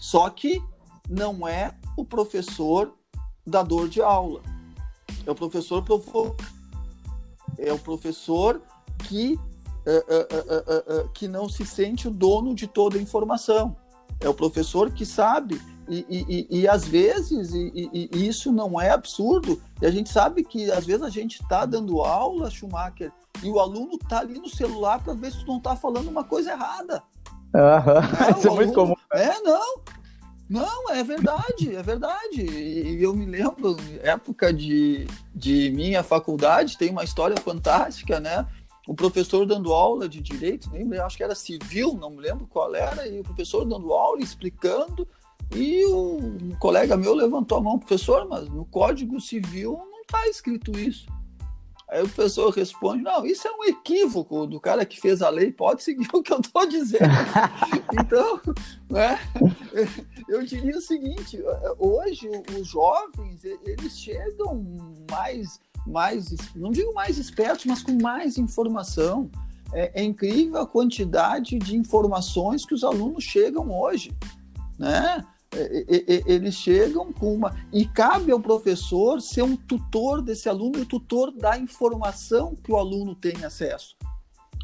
Só que não é o professor da dor de aula. É o professor provoca. É o professor que que não se sente o dono de toda a informação. É o professor que sabe e, e, e, às vezes, e, e, isso não é absurdo, e a gente sabe que às vezes a gente está dando aula, Schumacher, e o aluno está ali no celular para ver se tu não está falando uma coisa errada. Uhum. Isso é muito comum. É, não. Não, é verdade, é verdade. E eu me lembro, época de, de minha faculdade, tem uma história fantástica, né? O professor dando aula de direito, nem acho que era civil, não me lembro qual era, e o professor dando aula, explicando, e um colega meu levantou a mão, professor, mas no Código Civil não está escrito isso. Aí o professor responde: não, isso é um equívoco do cara que fez a lei, pode seguir o que eu estou dizendo. então, né, eu diria o seguinte: hoje os jovens eles chegam mais, mais, não digo mais espertos, mas com mais informação. É, é incrível a quantidade de informações que os alunos chegam hoje, né? eles chegam com uma. E cabe ao professor ser um tutor desse aluno e o tutor da informação que o aluno tem acesso.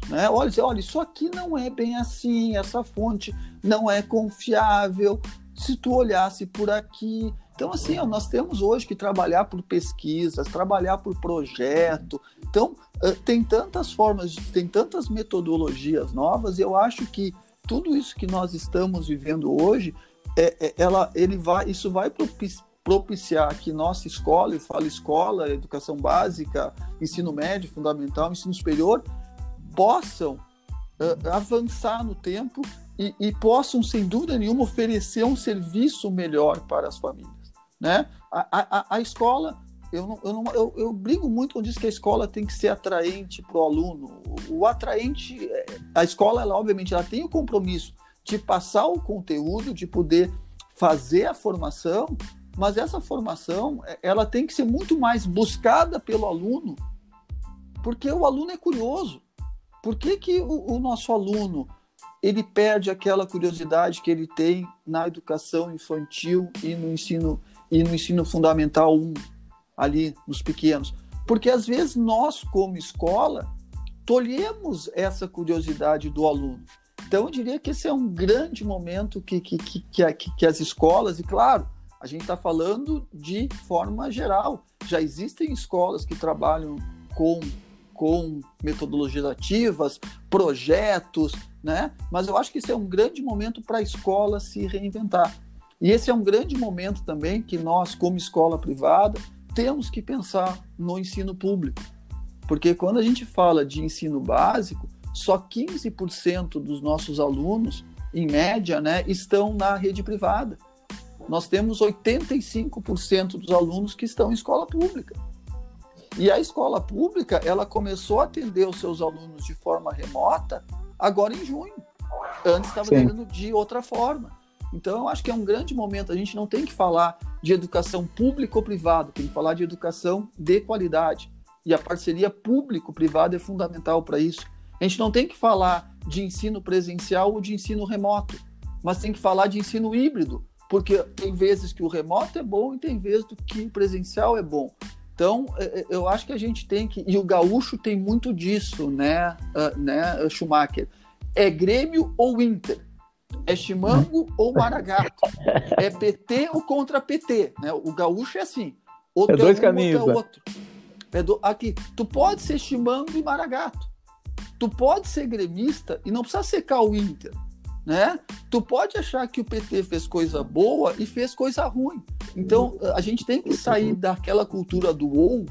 Né? Olha, olha, isso aqui não é bem assim, essa fonte não é confiável. Se tu olhasse por aqui. Então, assim, ó, nós temos hoje que trabalhar por pesquisas, trabalhar por projeto. Então, tem tantas formas, tem tantas metodologias novas, e eu acho que tudo isso que nós estamos vivendo hoje é, é, ela, ele vai, isso vai propiciar que nossa escola, eu falo escola, educação básica, ensino médio, fundamental, ensino superior, possam uh, avançar no tempo e, e, possam, sem dúvida nenhuma, oferecer um serviço melhor para as famílias. Né? A, a, a escola, eu, não, eu, não, eu, eu, brigo muito quando diz que a escola tem que ser atraente para o aluno. O atraente, é, a escola, ela, obviamente, ela tem o compromisso de passar o conteúdo, de poder fazer a formação, mas essa formação é, ela tem que ser muito mais buscada pelo aluno, porque o aluno é curioso. Por que, que o, o nosso aluno ele perde aquela curiosidade que ele tem na educação infantil e no ensino e no ensino fundamental 1, ali nos pequenos? Porque às vezes nós, como escola, tolhemos essa curiosidade do aluno. Então, eu diria que esse é um grande momento que, que, que, que, que as escolas, e claro, a gente está falando de forma geral. Já existem escolas que trabalham com, com metodologias ativas, projetos, né? Mas eu acho que esse é um grande momento para a escola se reinventar. E esse é um grande momento também que nós, como escola privada, temos que pensar no ensino público. Porque quando a gente fala de ensino básico, só 15% dos nossos alunos, em média, né, estão na rede privada. Nós temos 85% dos alunos que estão em escola pública. E a escola pública, ela começou a atender os seus alunos de forma remota agora em junho. Antes estava atendendo de outra forma. Então, eu acho que é um grande momento. A gente não tem que falar de educação pública ou privada, tem que falar de educação de qualidade. E a parceria público-privada é fundamental para isso. A gente não tem que falar de ensino presencial ou de ensino remoto, mas tem que falar de ensino híbrido, porque tem vezes que o remoto é bom e tem vezes que o presencial é bom. Então, é, é, eu acho que a gente tem que. E o gaúcho tem muito disso, né, uh, né Schumacher? É Grêmio ou Inter? É Chimango ou Maragato? É PT ou contra PT? Né? O gaúcho é assim. Outro é dois um, caminhos. Outro é outro. É do, aqui, tu pode ser Chimango e Maragato. Tu pode ser gremista e não precisa secar o Inter, né? Tu pode achar que o PT fez coisa boa e fez coisa ruim. Então, a gente tem que sair daquela cultura do ou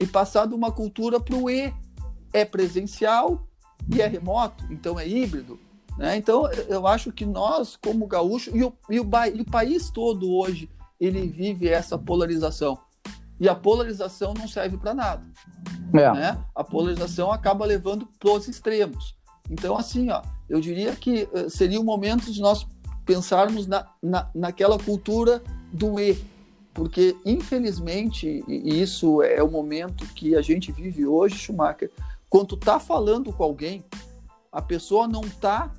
e passar de uma cultura para o e. É presencial e é remoto, então é híbrido. Né? Então, eu acho que nós, como gaúcho, e o, e o, e o país todo hoje, ele vive essa polarização. E a polarização não serve para nada. É. Né? A polarização acaba levando para os extremos. Então, assim, ó, eu diria que uh, seria o momento de nós pensarmos na, na, naquela cultura do E, porque, infelizmente, e isso é o momento que a gente vive hoje, Schumacher, quando tu tá falando com alguém, a pessoa não tá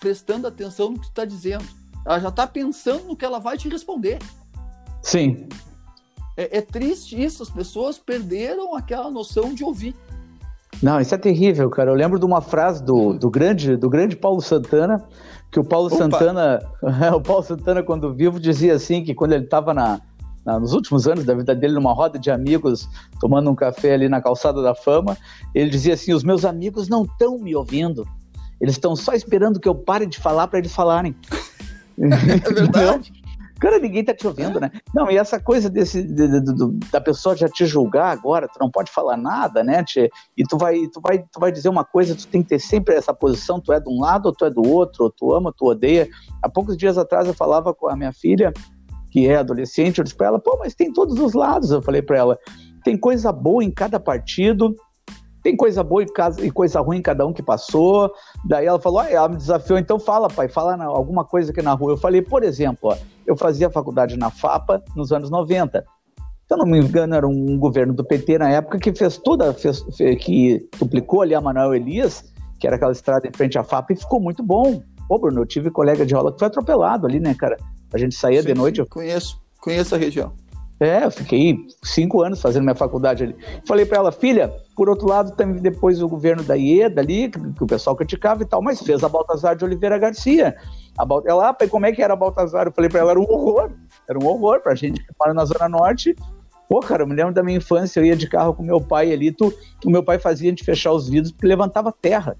prestando atenção no que tu está dizendo. Ela já está pensando no que ela vai te responder. Sim. É, é, triste isso, as pessoas perderam aquela noção de ouvir. Não, isso é terrível, cara. Eu lembro de uma frase do, do grande do grande Paulo Santana, que o Paulo Opa. Santana, o Paulo Santana quando vivo dizia assim que quando ele estava na, na, nos últimos anos da vida dele numa roda de amigos tomando um café ali na calçada da Fama, ele dizia assim: os meus amigos não estão me ouvindo, eles estão só esperando que eu pare de falar para eles falarem. É verdade. Cara, ninguém tá te ouvindo, é. né? Não, e essa coisa desse, de, de, de, da pessoa já te julgar agora, tu não pode falar nada, né? Te, e tu vai, tu, vai, tu vai dizer uma coisa, tu tem que ter sempre essa posição, tu é de um lado ou tu é do outro, ou tu ama, tu odeia. Há poucos dias atrás eu falava com a minha filha, que é adolescente, eu disse pra ela, pô, mas tem todos os lados, eu falei para ela, tem coisa boa em cada partido, tem coisa boa e coisa ruim em cada um que passou. Daí ela falou, ah, ela me desafiou, então fala, pai, fala alguma coisa aqui na rua. Eu falei, por exemplo, ó, eu fazia faculdade na FAPA nos anos 90. Se eu não me engano, era um governo do PT na época que fez toda, fez, que duplicou ali a Manuel Elias, que era aquela estrada em frente à FAPA, e ficou muito bom. Pô, Bruno, eu tive colega de aula que foi atropelado ali, né, cara? A gente saía sim, de noite. Sim, eu... Conheço, conheço a região. É, eu fiquei cinco anos fazendo minha faculdade ali. Falei para ela, filha, por outro lado, também depois o governo da IEDA ali, que, o pessoal criticava e tal, mas fez a Baltazar de Oliveira Garcia. A Balt... Ela, ah, como é que era a Baltazar? Eu falei para ela, era um horror. Era um horror pra gente que mora na Zona Norte. Pô, cara, eu me lembro da minha infância, eu ia de carro com meu pai ali, tu, o meu pai fazia a gente fechar os vidros porque levantava terra.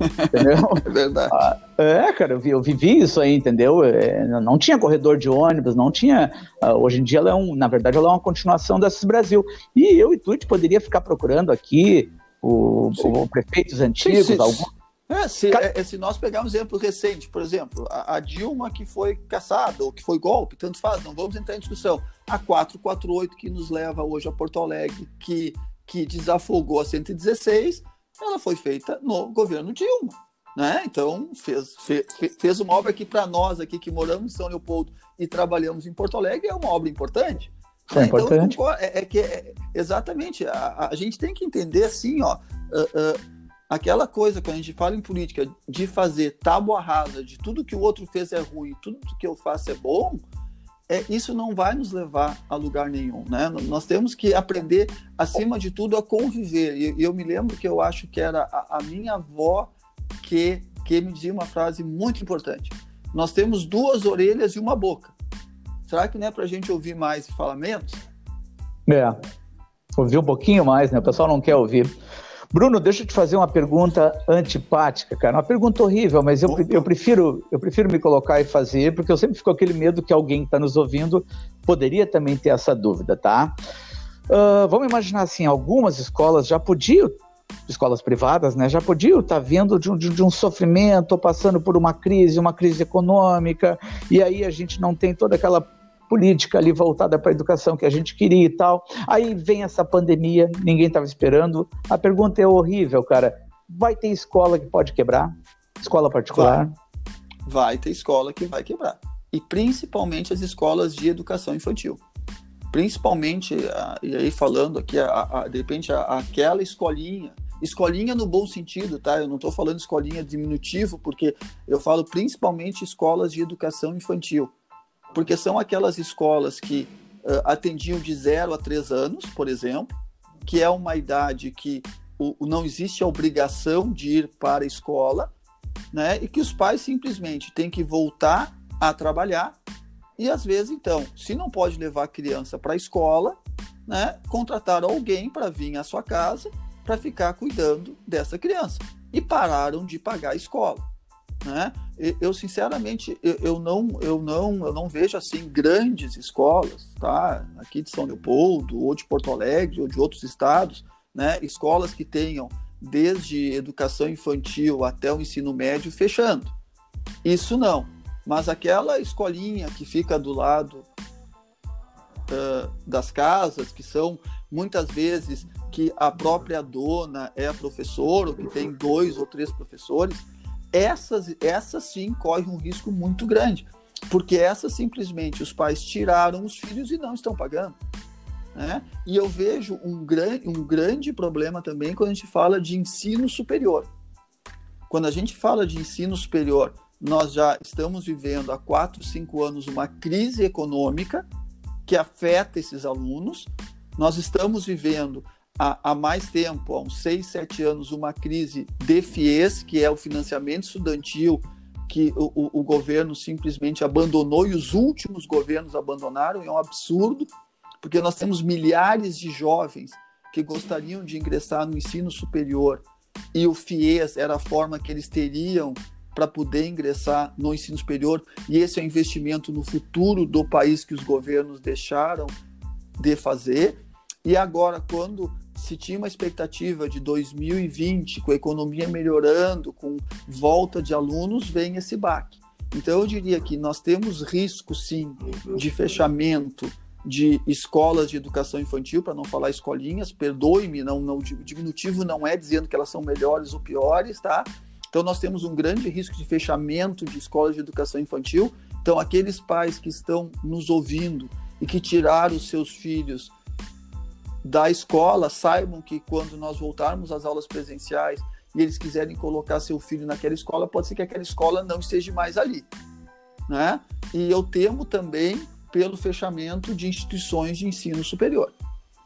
Entendeu? É verdade. Ah, é, cara, eu, eu, vivi isso aí, entendeu? É, não tinha corredor de ônibus, não tinha. Uh, hoje em dia, ela é um, na verdade, ela é uma continuação dessas Brasil. E eu e gente poderia ficar procurando aqui o, o prefeitos antigos, sim, sim. algum. É, se, é, se, nós pegarmos um exemplo recente, por exemplo, a, a, Dilma que foi caçada, ou que foi golpe, tanto faz, não vamos entrar em discussão. A 448 que nos leva hoje a Porto Alegre, que, que desafogou a 116, ela foi feita no governo Dilma. Né? Então, fez, fez, fez uma obra que, para nós aqui que moramos em São Leopoldo e trabalhamos em Porto Alegre, é uma obra importante. É né? importante. Então, é, é que, é, exatamente, a, a, gente tem que entender assim, ó, uh, uh, aquela coisa, quando a gente fala em política, de fazer tábua rasa de tudo que o outro fez é ruim, tudo que eu faço é bom, é, isso não vai nos levar a lugar nenhum, né? Nós temos que aprender, acima de tudo, a conviver. E, eu me lembro que eu acho que era a, a minha avó que, que me dizia uma frase muito importante. Nós temos duas orelhas e uma boca. Será que não é para a gente ouvir mais e falar menos? É, ouvir um pouquinho mais, né? O pessoal não quer ouvir. Bruno, deixa eu te fazer uma pergunta antipática, cara. Uma pergunta horrível, mas eu, eu, prefiro, eu prefiro me colocar e fazer, porque eu sempre fico com aquele medo que alguém que está nos ouvindo poderia também ter essa dúvida, tá? Uh, vamos imaginar assim, algumas escolas já podiam escolas privadas, né, já podiam estar tá vindo de um, de um sofrimento, passando por uma crise, uma crise econômica, e aí a gente não tem toda aquela política ali voltada para a educação que a gente queria e tal. Aí vem essa pandemia, ninguém estava esperando. A pergunta é horrível, cara. Vai ter escola que pode quebrar? Escola particular? Vai, vai ter escola que vai quebrar. E principalmente as escolas de educação infantil. Principalmente, e aí falando aqui, a, a, de repente, a, aquela escolinha escolinha no bom sentido, tá? Eu não estou falando escolinha diminutivo, porque eu falo principalmente escolas de educação infantil porque são aquelas escolas que uh, atendiam de 0 a 3 anos, por exemplo, que é uma idade que o, o, não existe a obrigação de ir para a escola, né? E que os pais simplesmente têm que voltar a trabalhar. E às vezes então, se não pode levar a criança para a escola, né, contratar alguém para vir à sua casa para ficar cuidando dessa criança. E pararam de pagar a escola né? Eu sinceramente eu, eu, não eu não eu não vejo assim grandes escolas, tá? Aqui de São Leopoldo ou de Porto Alegre ou de outros estados, né? Escolas que tenham desde educação infantil até o ensino médio fechando. Isso não. Mas aquela escolinha que fica do lado uh, das casas, que são muitas vezes que a própria dona é a professora, ou que tem dois ou três professores, essas, essas sim correm um risco muito grande, porque essas simplesmente os pais tiraram os filhos e não estão pagando. Né? E eu vejo um, gran, um grande problema também quando a gente fala de ensino superior. Quando a gente fala de ensino superior, nós já estamos vivendo há quatro, cinco anos uma crise econômica que afeta esses alunos. Nós estamos vivendo há, há mais tempo, há uns 6, 7 anos, uma crise de FIES, que é o financiamento estudantil, que o, o, o, governo simplesmente abandonou e os últimos governos abandonaram, é um absurdo, porque nós temos milhares de jovens que gostariam de ingressar no ensino superior e o FIES era a forma que eles teriam para poder ingressar no ensino superior, e esse é o investimento no futuro do país que os governos deixaram de fazer. E agora, quando se tinha uma expectativa de 2020, com a economia melhorando, com volta de alunos, vem esse baque. Então, eu diria que nós temos risco, sim, de fechamento de escolas de educação infantil, para não falar escolinhas, perdoe-me, não, não, o diminutivo não é dizendo que elas são melhores ou piores, tá? Então, nós temos um grande risco de fechamento de escolas de educação infantil. Então, aqueles pais que estão nos ouvindo e que tiraram os seus filhos da escola saibam que quando nós voltarmos às aulas presenciais e eles quiserem colocar seu filho naquela escola, pode ser que aquela escola não esteja mais ali, né? E eu temo também pelo fechamento de instituições de ensino superior,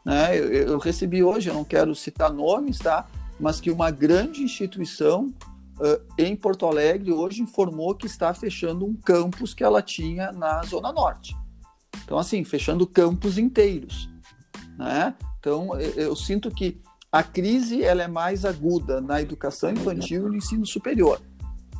né? Eu, eu recebi hoje, eu não quero citar nomes, tá? Mas que uma grande instituição uh, em Porto Alegre hoje informou que está fechando um campus que ela tinha na Zona Norte. Então, assim, fechando campos inteiros. Né? Então, eu sinto que a crise ela é mais aguda na educação infantil e no ensino superior.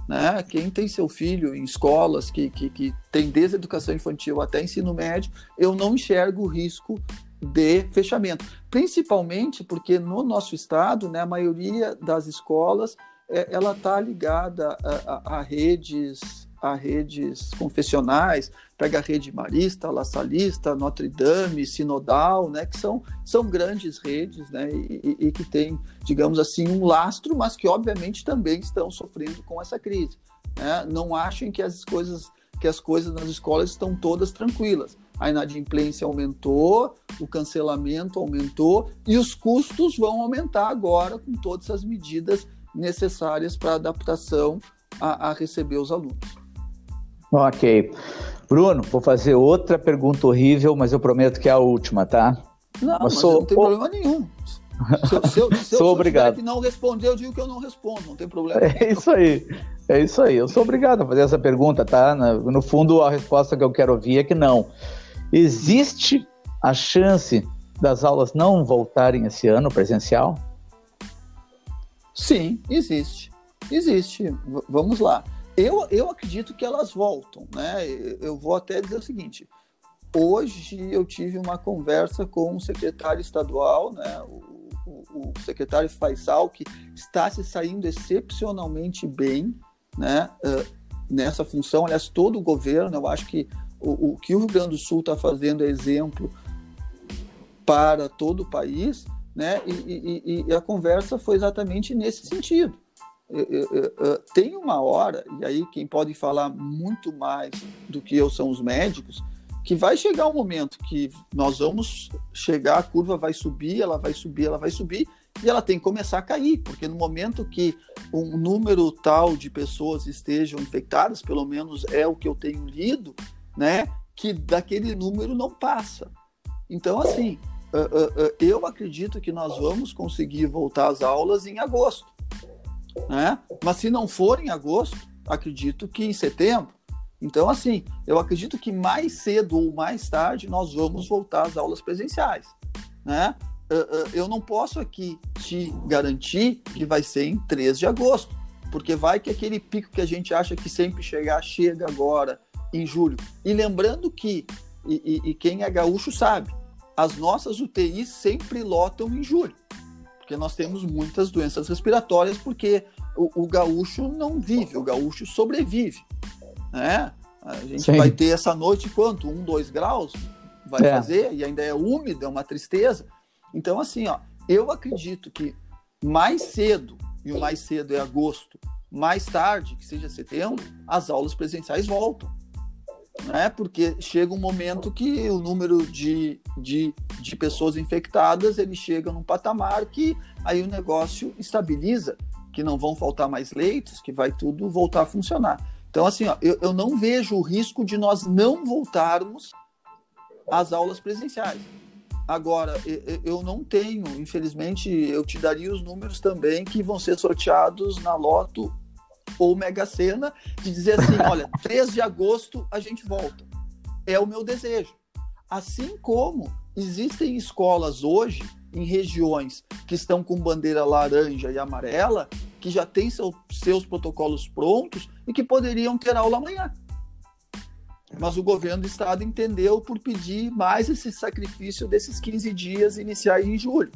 Né? Quem tem seu filho em escolas que, que, que tem desde educação infantil até ensino médio, eu não enxergo o risco de fechamento. Principalmente porque no nosso estado, né, a maioria das escolas é, ela está ligada a, a, a redes a redes confessionais, pega a rede marista, La Salista, Notre Dame, Sinodal, né, que são, são grandes redes né, e, e, que têm, digamos assim, um lastro, mas que obviamente também estão sofrendo com essa crise. Né? Não achem que as coisas que as coisas nas escolas estão todas tranquilas. A inadimplência aumentou, o cancelamento aumentou e os custos vão aumentar agora com todas as medidas necessárias para adaptação a, a receber os alunos. Ok. Bruno, vou fazer outra pergunta horrível, mas eu prometo que é a última, tá? Não, mas sou... não tem problema nenhum. Se, eu, se, eu, se sou eu, obrigado. que não responder, eu digo que eu não respondo, não tem problema. É isso aí. É isso aí. Eu sou obrigado a fazer essa pergunta, tá? No fundo, a resposta que eu quero ouvir é que não. Existe a chance das aulas não voltarem esse ano presencial? Sim, existe. Existe. V vamos lá. Eu, eu acredito que elas voltam, né? Eu vou até dizer o seguinte: hoje eu tive uma conversa com o secretário estadual, né, o, o, o secretário Faisal, que está se saindo excepcionalmente bem né, uh, nessa função. Aliás, todo o governo, eu acho que o, o que o Rio Grande do Sul está fazendo é exemplo para todo o país, né? E, e, e, a conversa foi exatamente nesse sentido. Tem uma hora, e aí quem pode falar muito mais do que eu são os médicos, que vai chegar um momento que nós vamos chegar, a curva vai subir, ela vai subir, ela vai subir, e ela tem que começar a cair, porque no momento que um número tal de pessoas estejam infectadas, pelo menos é o que eu tenho lido, né, que daquele número não passa. Então, assim, eu acredito que nós vamos conseguir voltar às aulas em agosto, né? Mas se não for em agosto, acredito que em setembro. Então, assim, eu acredito que mais cedo ou mais tarde nós vamos voltar às aulas presenciais, né? Eu não posso aqui te garantir que vai ser em 3 de agosto, porque vai que aquele pico que a gente acha que sempre chegar chega agora em julho. E lembrando que, e, e, e quem é gaúcho sabe, as nossas UTIs sempre lotam em julho, porque nós temos muitas doenças respiratórias, porque o, o gaúcho não vive, o gaúcho sobrevive. Né? A gente Sim. vai ter essa noite quanto? Um, dois graus? Vai é. fazer, e ainda é úmido, é uma tristeza. Então, assim, ó, eu acredito que mais cedo, e o mais cedo é agosto, mais tarde, que seja setembro, as aulas presenciais voltam né? Porque chega um momento que o número de, de, de pessoas infectadas ele chega num patamar que aí o negócio estabiliza, que não vão faltar mais leitos, que vai tudo voltar a funcionar. Então, assim, ó, eu, eu não vejo o risco de nós não voltarmos às aulas presenciais. Agora, eu não tenho, infelizmente, eu te daria os números também que vão ser sorteados na Loto ou Mega Sena de dizer assim: olha, 3 de agosto a gente volta. É o meu desejo. Assim como existem escolas hoje em regiões que estão com bandeira laranja e amarela, que já têm seu, seus protocolos prontos e que poderiam ter aula amanhã. Mas o governo do estado entendeu por pedir mais esse sacrifício desses 15 dias iniciais em julho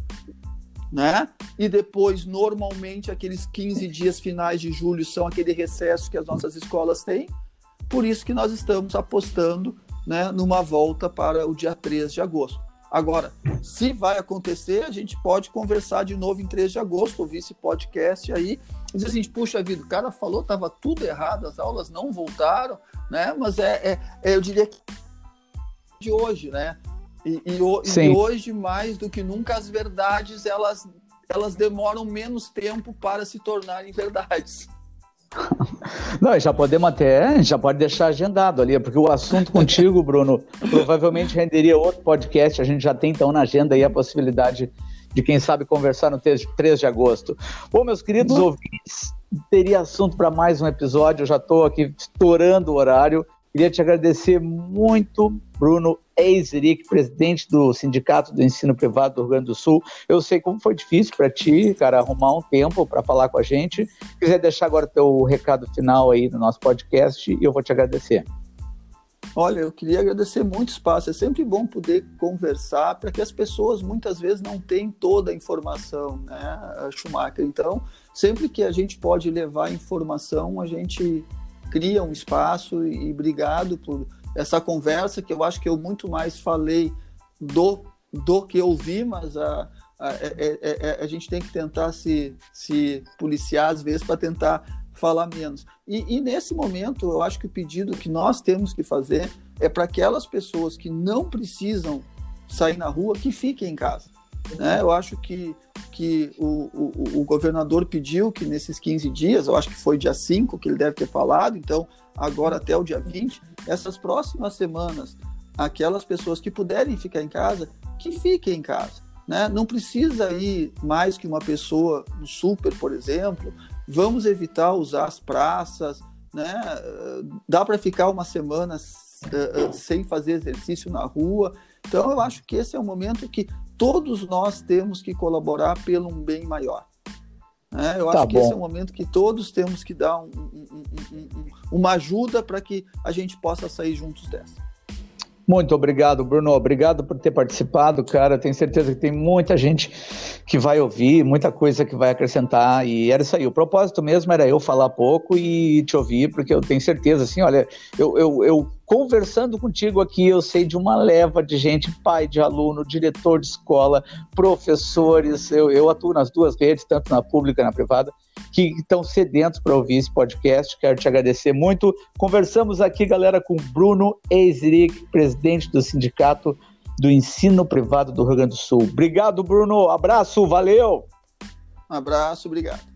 né? E depois, normalmente, aqueles 15 dias finais de julho são aquele recesso que as nossas escolas têm. Por isso que nós estamos apostando né, numa volta para o dia 3 de agosto. Agora, se vai acontecer, a gente pode conversar de novo em 3 de agosto, ouvir esse podcast aí, e dizer assim, puxa vida, o cara falou, estava tudo errado, as aulas não voltaram, né? Mas é, é, é eu diria que de hoje, né? E, e, e, hoje, mais do que nunca, as verdades elas, elas demoram menos tempo para se tornarem verdades. Não, já podemos até, já pode deixar agendado ali, porque o assunto contigo, Bruno, provavelmente renderia outro podcast. A gente já tem então na agenda aí a possibilidade de, quem sabe, conversar no 3 de agosto. Bom, meus queridos Bom. ouvintes, teria assunto para mais um episódio. Eu já estou aqui estourando o horário. Queria te agradecer muito, Bruno Eiseric, presidente do Sindicato do Ensino Privado do Rio Grande do Sul. Eu sei como foi difícil para ti, cara, arrumar um tempo para falar com a gente. Se quiser deixar agora teu recado final aí no nosso podcast, e eu vou te agradecer. Olha, eu queria agradecer muito o espaço. É sempre bom poder conversar para que as pessoas muitas vezes não têm toda a informação, né, Schumacher? Então, sempre que a gente pode levar informação, a gente cria um espaço e, obrigado por essa conversa que eu acho que eu muito mais falei do, do que ouvi, mas a, a, é, é, é, é a gente tem que tentar se, se policiar às vezes para tentar falar menos. E, e, nesse momento, eu acho que o pedido que nós temos que fazer é para aquelas pessoas que não precisam sair na rua, que fiquem em casa. Né? Eu acho que, que o, o, o, governador pediu que nesses 15 dias, eu acho que foi dia 5 que ele deve ter falado, então agora até o dia 20, essas próximas semanas, aquelas pessoas que puderem ficar em casa, que fiquem em casa. Né? Não precisa ir mais que uma pessoa no super, por exemplo. Vamos evitar usar as praças. Né? Dá para ficar uma semana uh, uh, sem fazer exercício na rua. Então, eu acho que esse é um momento que todos nós temos que colaborar pelo um bem maior. É, eu tá acho que esse é um momento que todos temos que dar um, um, um, uma ajuda para que a gente possa sair juntos dessa. Muito obrigado, Bruno. Obrigado por ter participado, cara. Tenho certeza que tem muita gente que vai ouvir, muita coisa que vai acrescentar. E era isso aí. O propósito mesmo era eu falar pouco e te ouvir, porque eu tenho certeza, assim, olha, eu, eu, eu conversando contigo aqui, eu sei de uma leva de gente, pai de aluno, diretor de escola, professores. Eu, eu atuo nas duas redes, tanto na pública e na privada que estão sedentos para ouvir esse podcast. Quero te agradecer muito. Conversamos aqui, galera, com Bruno Eisrich, presidente do Sindicato do Ensino Privado do Rio Grande do Sul. Obrigado, Bruno. Abraço, valeu. Um abraço, obrigado.